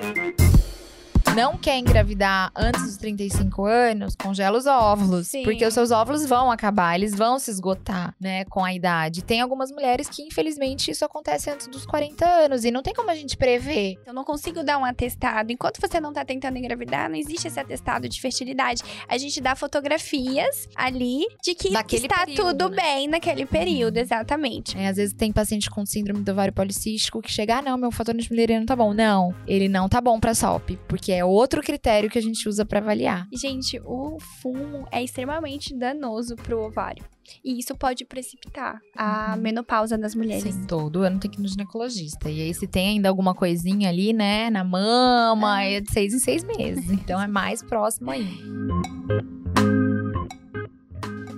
Thank you. Não quer engravidar antes dos 35 anos, congela os óvulos. Sim. Porque os seus óvulos vão acabar, eles vão se esgotar, né, com a idade. Tem algumas mulheres que, infelizmente, isso acontece antes dos 40 anos e não tem como a gente prever. Eu não consigo dar um atestado. Enquanto você não tá tentando engravidar, não existe esse atestado de fertilidade. A gente dá fotografias ali de que Daquele está período, tudo né? bem naquele período, exatamente. É, às vezes tem paciente com síndrome do ovário policístico que chega, ah, não, meu fator antimileriano tá bom. Não, ele não tá bom pra SOP, porque é outro critério que a gente usa pra avaliar. Gente, o fumo é extremamente danoso pro ovário. E isso pode precipitar a Uhum. menopausa das mulheres. Sim, todo ano tem que ir no ginecologista. E aí, se tem ainda alguma coisinha ali, né, na mama, é de seis em seis meses. Então é mais próximo ainda.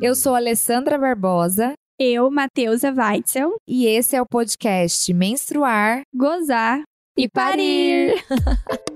Eu sou a Alessandra Barbosa Eu, Matheusa Weitzel, e esse é o podcast Menstruar. gozar e parir.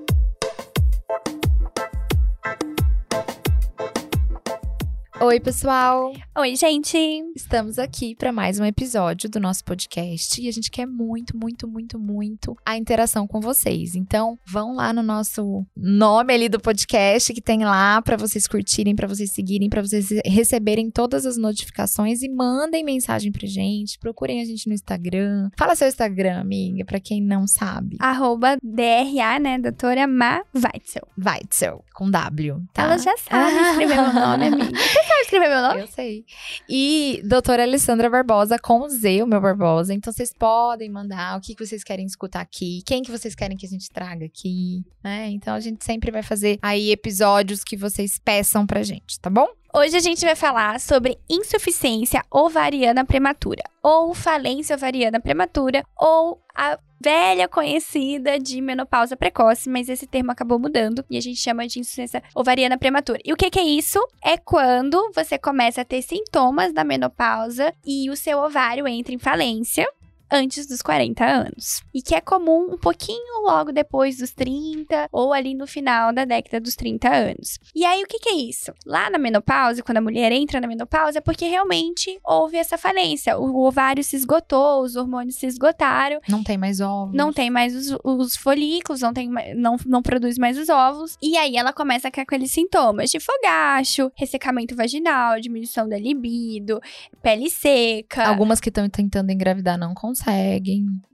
Oi, pessoal! Oi, gente. Estamos aqui para mais um episódio do nosso podcast e a gente quer muito, muito, muito, muito a interação com vocês. Então, vão lá no nosso nome ali do podcast que tem lá para vocês curtirem, para vocês seguirem, para vocês receberem todas as notificações e mandem mensagem pra gente. Procurem a gente no Instagram. Fala seu Instagram, amiga, para quem não sabe. Arroba DRA, né? Doutora Ma Weitzel. Weitzel, com W, tá? Ela já sabe escrever meu nome, amiga. Sabe escrever meu nome? Eu sei. E doutora Alessandra Barbosa com Z, o meu Barbosa. Então vocês podem mandar o que, que vocês querem escutar aqui, quem que vocês querem que a gente traga aqui, né? Então a gente sempre vai fazer aí episódios que vocês peçam pra gente, tá bom? Hoje a gente vai falar sobre insuficiência ovariana prematura, ou falência ovariana prematura, ou a velha conhecida de menopausa precoce, mas esse termo acabou mudando e a gente chama de insuficiência ovariana prematura. E o que, que é isso? É quando você começa a ter sintomas da menopausa e o seu ovário entra em falência. Antes dos 40 anos. E que é comum um pouquinho logo depois dos 30 ou ali no final da década dos 30 anos. E aí, o que, que é isso? Lá na menopausa, quando a mulher entra na menopausa, é porque realmente houve essa falência. O ovário se esgotou, os hormônios se esgotaram, Não tem mais óvulos. não tem mais os, os folículos, não, tem, não, não produz mais os óvulos. E aí ela começa com aqueles sintomas de fogacho, ressecamento vaginal, diminuição da libido, pele seca. Algumas que estão tentando engravidar não conseguem.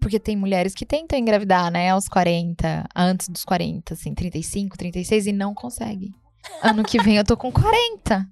Porque tem mulheres que tentam engravidar, né, aos 40, antes dos 40, assim, 35, 36 e não conseguem. Ano que vem eu tô com 40.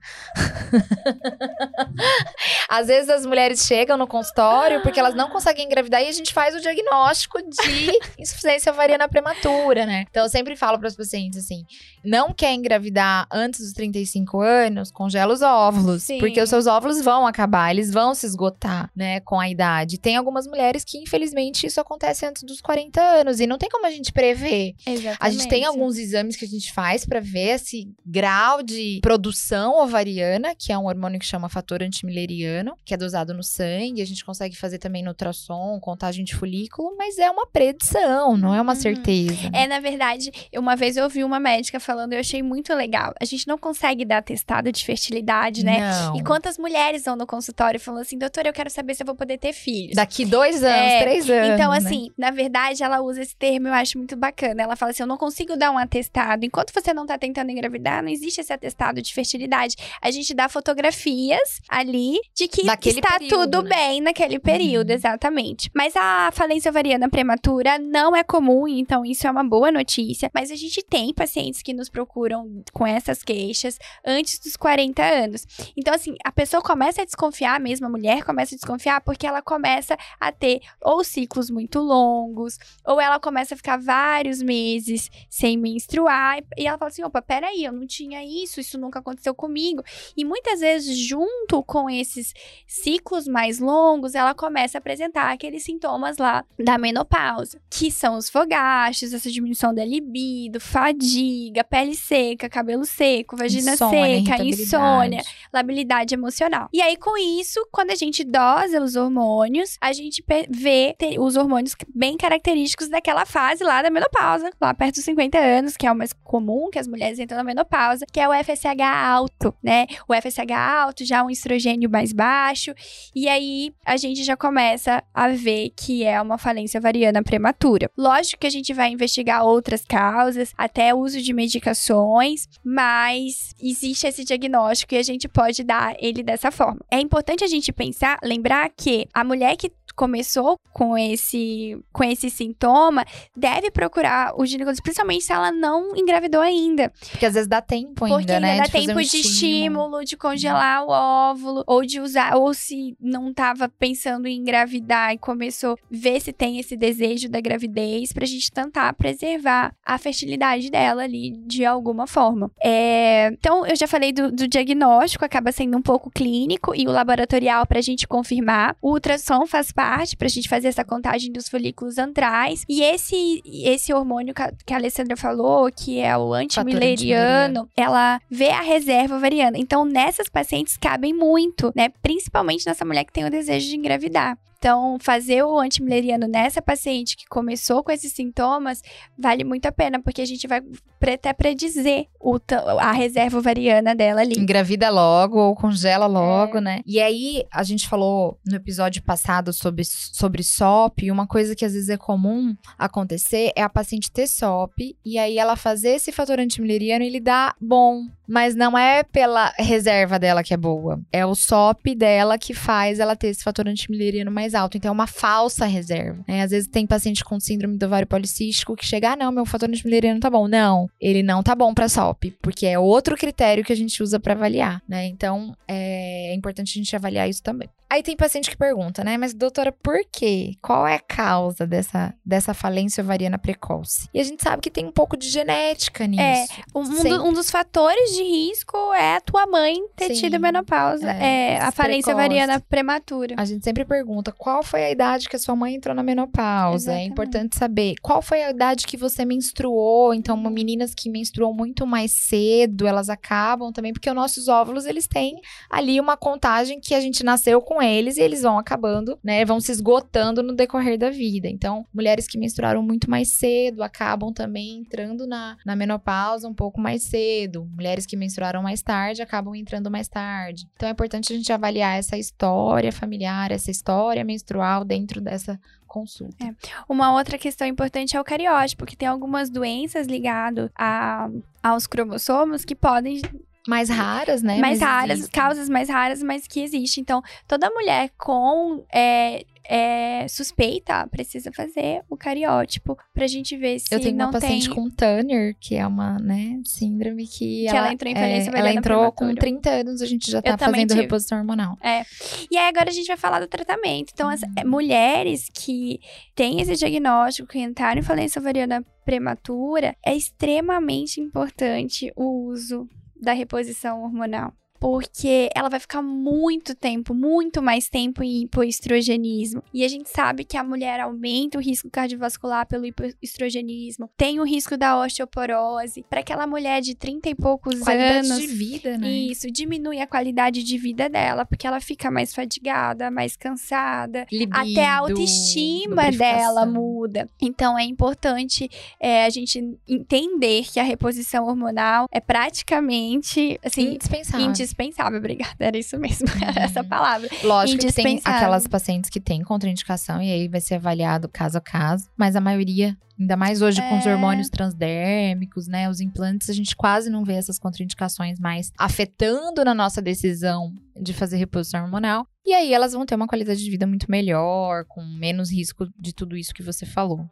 Às vezes as mulheres chegam no consultório porque elas não conseguem engravidar e a gente faz o diagnóstico de insuficiência ovariana prematura, né? Então eu sempre falo para os pacientes assim: não quer engravidar antes dos 35 anos, congela os óvulos, Sim. porque os seus óvulos vão acabar, eles vão se esgotar, né, com a idade. Tem algumas mulheres que infelizmente isso acontece antes dos 40 anos e não tem como a gente prever. Exatamente. A gente tem alguns exames que a gente faz pra ver esse grau de produção ovariana, que é um hormônio que chama fator antimileriano, que é dosado no sangue. A gente consegue fazer também no ultrassom, contagem de folículo, mas é uma predição, não é uma Uhum. certeza. É, na verdade, uma vez eu ouvi uma médica falando, eu achei muito legal. A gente não consegue dar testado de fertilidade, né? Não. E quantas mulheres vão no consultório falando assim, doutora, eu quero saber se eu vou poder ter filhos. Daqui dois anos, É, três anos. Então, né? assim, na verdade, ela usa esse termo, eu acho muito bacana. Ela fala assim: eu não consigo dar um atestado. Enquanto você não tá tentando engravidar, não existe esse atestado de fertilidade. A gente dá fotografias ali de que Daquele está período, tudo né? bem naquele período, Uhum. exatamente. Mas a falência ovariana prematura não é comum, então isso é uma boa notícia. Mas a gente tem pacientes que nos procuram com essas queixas antes dos 40 anos. Então, assim, a pessoa começa a desconfiar mesmo, a mulher começa a desconfiar porque ela começa a ter ou ciclos muito longos, ou ela começa a ficar vários meses sem menstruar, e ela fala assim: opa, peraí, eu não tinha isso, isso nunca aconteceu comigo. E muitas vezes, junto com esses ciclos mais longos, ela começa a apresentar aqueles sintomas lá da menopausa, que são os fogachos, essa diminuição da libido, fadiga, pele seca, cabelo seco, vagina Insônia, seca, insônia, labilidade emocional. E aí, com isso, quando a gente dosa os hormônios, a gente vê os hormônios bem característicos daquela fase lá da menopausa, lá perto dos 50 anos, que é o mais comum, que as mulheres entram na menopausa, que é o FSH alto, né? O FSH alto, já um estrogênio mais baixo, e aí a gente já começa a ver que é uma falência ovariana prematura. Lógico que a gente vai investigar outras causas, até uso de medicações, mas existe esse diagnóstico e a gente pode dar ele dessa forma. É importante a gente pensar, lembrar que a mulher que começou com esse, com esse sintoma, deve procurar o ginecologista, principalmente se ela não engravidou ainda. Porque às vezes dá tempo ainda, Porque ainda né? dá de tempo um de estímulo, de congelar o óvulo, ou de usar, ou se não tava pensando em engravidar e começou a ver se tem esse desejo da gravidez, pra gente tentar preservar a fertilidade dela ali de alguma forma. É, então, eu já falei do, do diagnóstico, acaba sendo um pouco clínico, e o laboratorial pra gente confirmar. O ultrassom faz parte pra gente fazer essa contagem dos folículos antrais. E esse, esse hormônio que a, que a Alessandra falou, que é o antimileriano, ela vê a reserva ovariana. Então, nessas pacientes cabem muito, né? Principalmente nessa mulher que tem o desejo de engravidar. Então, fazer o antimileriano nessa paciente que começou com esses sintomas vale muito a pena, porque a gente vai até predizer o a reserva ovariana dela ali. Engravida logo ou congela logo, É. né? E aí, a gente falou no episódio passado sobre, sobre SOP, e uma coisa que às vezes é comum acontecer é a paciente ter SOP, e aí ela fazer esse fator antimileriano e ele dá bom. Mas não é pela reserva dela que é boa. É o SOP dela que faz ela ter esse fator antimileriano mais alto. Então é uma falsa reserva. né? Às vezes tem paciente com síndrome do ovário policístico que chega, ah, não, meu fator antimileriano tá bom. Não, ele não tá bom pra SOP, porque é outro critério que a gente usa pra avaliar, né? Então é importante a gente avaliar isso também. Aí tem paciente que pergunta, né? Mas doutora, por quê? Qual é a causa dessa, dessa falência ovariana precoce? E a gente sabe que tem um pouco de genética nisso. Um, um do- um dos fatores de risco é a tua mãe ter Sim. tido menopausa. É, É, a falência ovariana prematura. A gente sempre pergunta qual foi a idade que a sua mãe entrou na menopausa. É Exatamente. importante saber qual foi a idade que você menstruou. Então, uma- meninas que menstruam muito mais cedo, elas acabam também, porque os nossos óvulos, eles têm ali uma contagem que a gente nasceu com eles e eles vão acabando, né? Vão se esgotando no decorrer da vida. Então, mulheres que menstruaram muito mais cedo acabam também entrando na, na menopausa um pouco mais cedo. Mulheres que menstruaram mais tarde acabam entrando mais tarde. Então, é importante a gente avaliar essa história familiar, essa história menstrual dentro dessa consulta. Uma outra questão importante é o cariótipo, que tem algumas doenças ligadas a, aos cromossomos que podem Mais raras, né? mais Mas raras, existem. causas mais raras, mas que existe. Então, toda mulher com é, é, suspeita precisa fazer o cariótipo pra gente ver se Eu tenho não uma paciente tem... com Turner, que é uma, né, síndrome que, Que ela entrou em falência Ela ovariana entrou com prematura. 30 anos, a gente já tá fazendo tive. reposição hormonal. E aí agora a gente vai falar do tratamento. Então, as é, mulheres que têm esse diagnóstico, que entraram em falência ovariana prematura, é extremamente importante o uso da reposição hormonal. Porque ela vai ficar muito tempo, muito mais tempo em hipoestrogenismo. E a gente sabe que a mulher aumenta o risco cardiovascular pelo hipoestrogenismo, tem o risco da osteoporose. Para aquela mulher de 30 e poucos Qualidade anos. de vida, né? Isso, diminui a qualidade de vida dela, porque ela fica mais fadigada, mais cansada. Libido, até a autoestima dela muda. Então é importante é, a gente entender que a reposição hormonal é praticamente assim. Indispensável. Indispensável, obrigada, era isso mesmo, era essa Uhum. palavra. Lógico que tem indispensável. aquelas pacientes que têm contraindicação e aí vai ser avaliado caso a caso, mas a maioria, ainda mais hoje com os É. hormônios transdérmicos, né, os implantes, a gente quase não vê essas contraindicações mais afetando na nossa decisão de fazer reposição hormonal. E aí elas vão ter uma qualidade de vida muito melhor, com menos risco de tudo isso que você falou.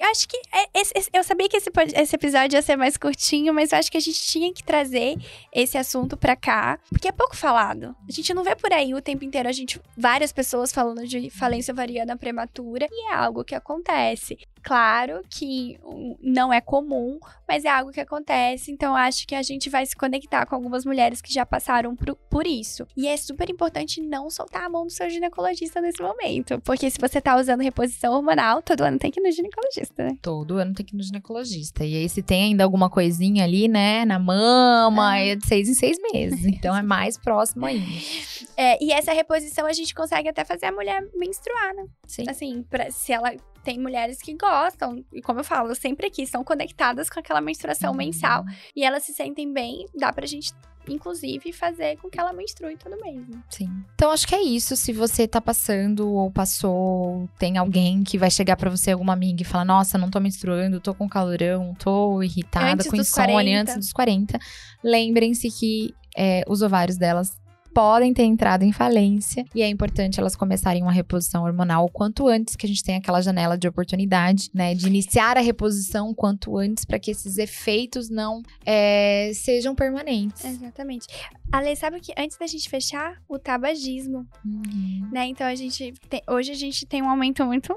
Acho que é- esse- esse- eu sabia que esse, esse episódio ia ser mais curtinho, mas eu acho que a gente tinha que trazer esse assunto pra cá, porque é pouco falado. A gente não vê por aí o tempo inteiro a gente várias pessoas falando de falência ovariana prematura e é algo que acontece. Claro que não é comum, mas é algo que acontece, então acho que a gente vai se conectar com algumas mulheres que já passaram por, por isso. E é super importante não soltar a mão do seu ginecologista nesse momento, porque se você tá usando reposição hormonal, todo ano tem que ir no ginecologista, né? Todo ano tem que ir no ginecologista. E aí, se tem ainda alguma coisinha ali, né, na mama, Ah. é de seis em seis meses. Então é mais próximo ainda. É, e essa reposição a gente consegue até fazer a mulher menstruar, né? Sim. Assim, pra, se ela tem mulheres que gostam, e como eu falo, sempre aqui, estão conectadas com aquela menstruação Uhum. mensal. E elas se sentem bem, dá pra gente, inclusive, fazer com que ela menstrue todo mês. né? Sim. Então acho que é isso. Se você tá passando ou passou, tem alguém que vai chegar pra você, alguma amiga, e falar: Nossa, não tô menstruando, tô com calorão, tô irritada, Antes com insônia 40. antes dos 40. Lembrem-se que é, os ovários delas podem ter entrado em falência e é importante elas começarem uma reposição hormonal o quanto antes que a gente tenha aquela janela de oportunidade, né, de iniciar a reposição o quanto antes para que esses efeitos não é, sejam permanentes. Exatamente. Ale, sabe que antes da gente fechar, o tabagismo, Uhum. né? Então a gente tem- hoje a gente tem um aumento muito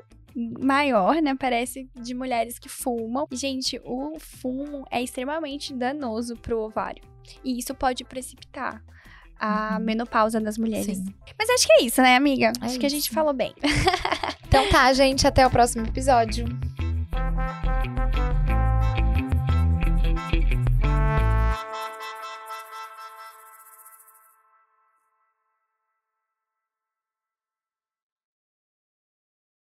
maior, né? Parece de mulheres que fumam. E, Gente, o fumo é extremamente danoso pro ovário. E isso pode precipitar a uhum. menopausa das mulheres. Sim. Mas acho que é isso, né, amiga? É acho isso. que a gente falou bem. então tá, gente, até o próximo episódio.